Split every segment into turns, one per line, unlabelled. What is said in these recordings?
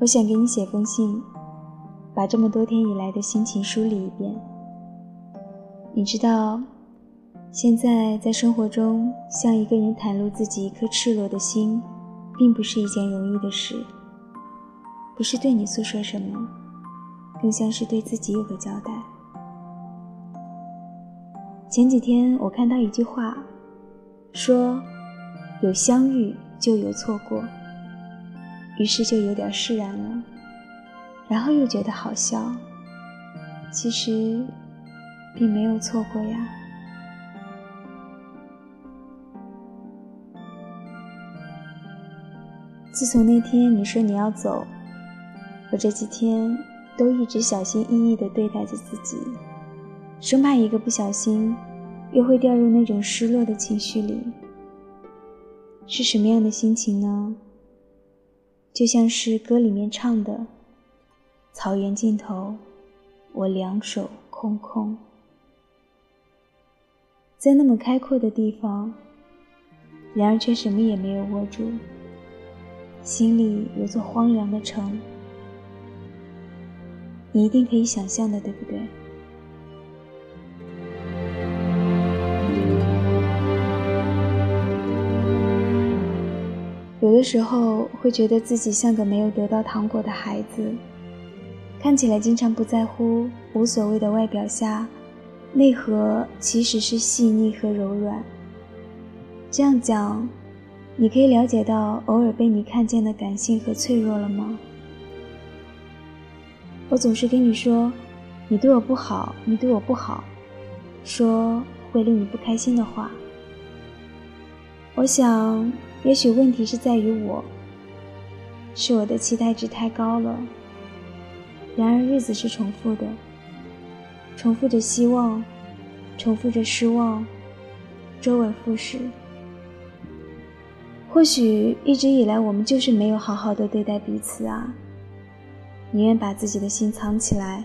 我想给你写封信，把这么多天以来的心情梳理一遍。你知道，现在在生活中向一个人袒露自己一颗赤裸的心，并不是一件容易的事。不是对你诉说什么，更像是对自己有个交代。前几天我看到一句话，说：“有相遇，就有错过。”于是就有点释然了，然后又觉得好笑。其实，并没有错过呀。自从那天你说你要走，我这几天都一直小心翼翼的对待着自己，生怕一个不小心，又会掉入那种失落的情绪里。是什么样的心情呢？就像是歌里面唱的：“草原尽头，我两手空空，在那么开阔的地方，然而却什么也没有握住。心里有座荒凉的城，你一定可以想象的，对不对？”有的时候会觉得自己像个没有得到糖果的孩子，看起来经常不在乎、无所谓的外表下，内核其实是细腻和柔软。这样讲，你可以了解到偶尔被你看见的感性和脆弱了吗？我总是跟你说，你对我不好，你对我不好，说会令你不开心的话。我想。也许问题是在于我，是我的期待值太高了。然而日子是重复的，重复着希望，重复着失望，周而复始。或许一直以来我们就是没有好好的对待彼此啊，宁愿把自己的心藏起来，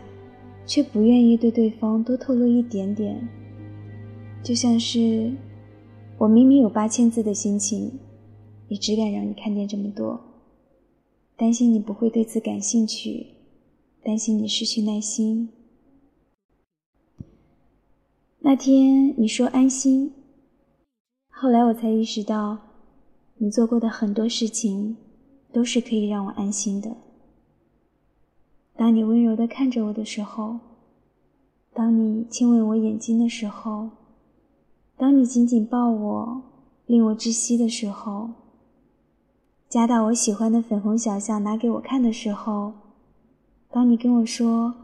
却不愿意对对方多透露一点点。就像是我明明有八千字的心情。也只敢让你看见这么多，担心你不会对此感兴趣，担心你失去耐心。那天你说安心，后来我才意识到，你做过的很多事情都是可以让我安心的。当你温柔的看着我的时候，当你亲吻我眼睛的时候，当你紧紧抱我令我窒息的时候。夹到我喜欢的粉红小象，拿给我看的时候；当你跟我说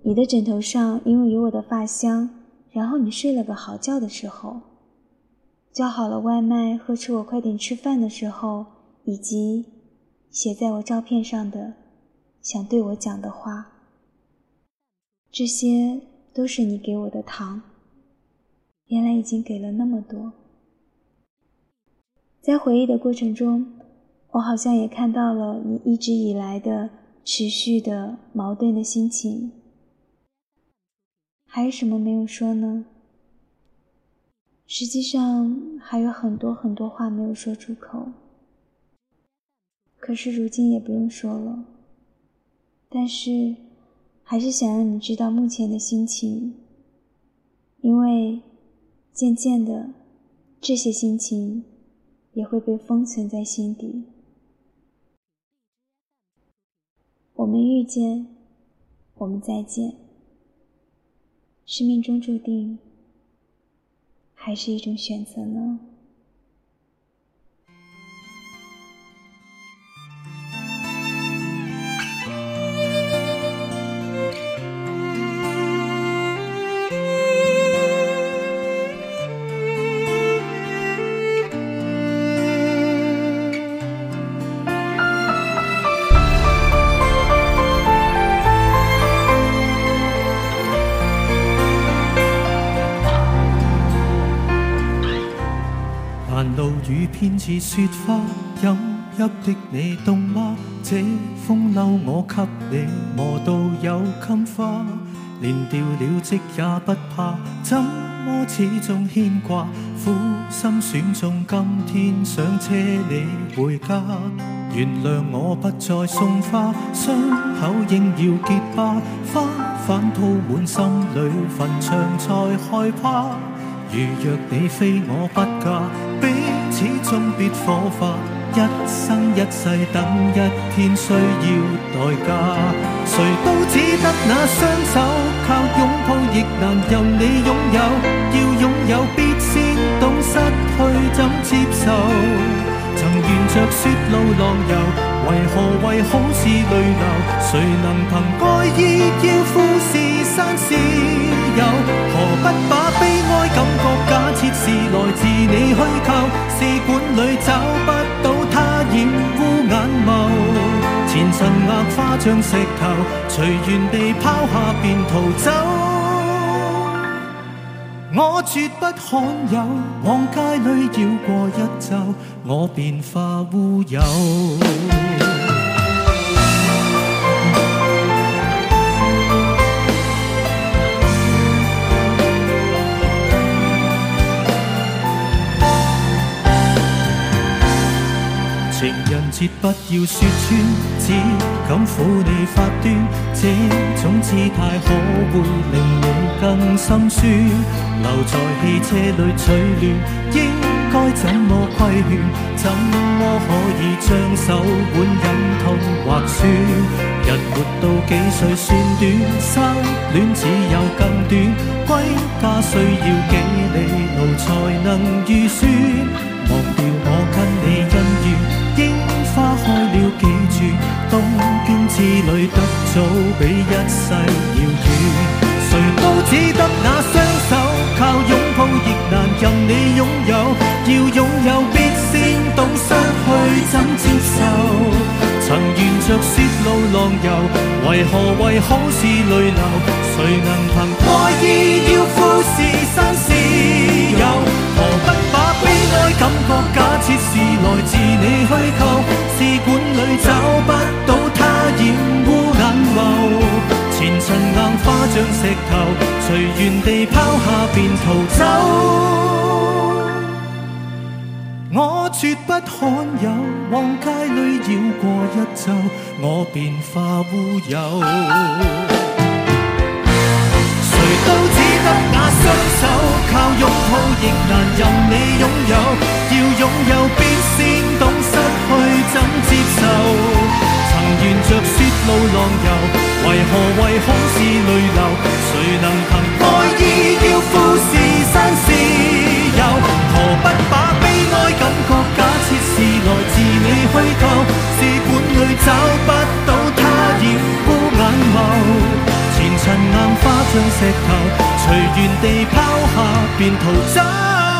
你的枕头上因为有我的发香，然后你睡了个好觉的时候；叫好了外卖，呵斥我快点吃饭的时候，以及写在我照片上的想对我讲的话，这些都是你给我的糖。原来已经给了那么多，在回忆的过程中。我好像也看到了你一直以来的持续的矛盾的心情，还有什么没有说呢？实际上还有很多很多话没有说出口，可是如今也不用说了。但是，还是想让你知道目前的心情，因为渐渐的，这些心情也会被封存在心底。我们遇见，我们再见。是命中注定，还是一种选择呢？
寒露雨偏似雪花，饮泣的你冻嗎？這風褛我給你磨到有襟花，連掉了職也不怕，怎麼始終牽掛？苦心選中今天想車你回家，原諒我不再送花，傷口應要結疤，花瓣铺滿心里坟场才害怕。如若你非我不嫁。彼此终必火花，一生一世等一天需要代价。谁都只得那双手，靠拥抱亦难任你拥有。要拥有，必先懂失去怎接受。曾沿着雪路浪游。为何为好事泪流？谁能凭盖意要富士山私有？何不把悲哀感觉假设是来自你虚构？试管里找不到他染污眼眸，前尘硬化像石头，随缘地抛下便逃走。我绝不罕有，往街里绕过一周，我便化乌有。情人节不要说穿，只敢抚你发端，这种姿态可会令你更心酸？留在汽车里取暖，应该怎么规劝？怎么可以将手腕忍痛划穿？人活到几岁算短，失恋只有更短。归家需要几里路才能预算？忘掉我跟你恩怨，樱花开了几转，东京之旅得早比一世遥远。谁都只得那双。靠拥抱亦难任你拥有，要拥有必先懂失去怎接受。曾沿着雪路浪游，为何为好事泪流？谁能凭爱意要富士山是有？何不把悲哀感觉假设是来自你虚构？石头随缘地抛下便逃走，我绝不罕有往街里绕过一周，我便化乌有。谁都只得那双手，靠拥抱亦难任你拥有，要拥有必先懂失去怎接受。沿着雪路浪游，为何为好是泪流？谁能凭爱意要富士山自有？何不把悲哀感觉假设是来自你虚构？试管里找不到他染污眼眸，前尘硬化像石头，随缘地抛下便逃走。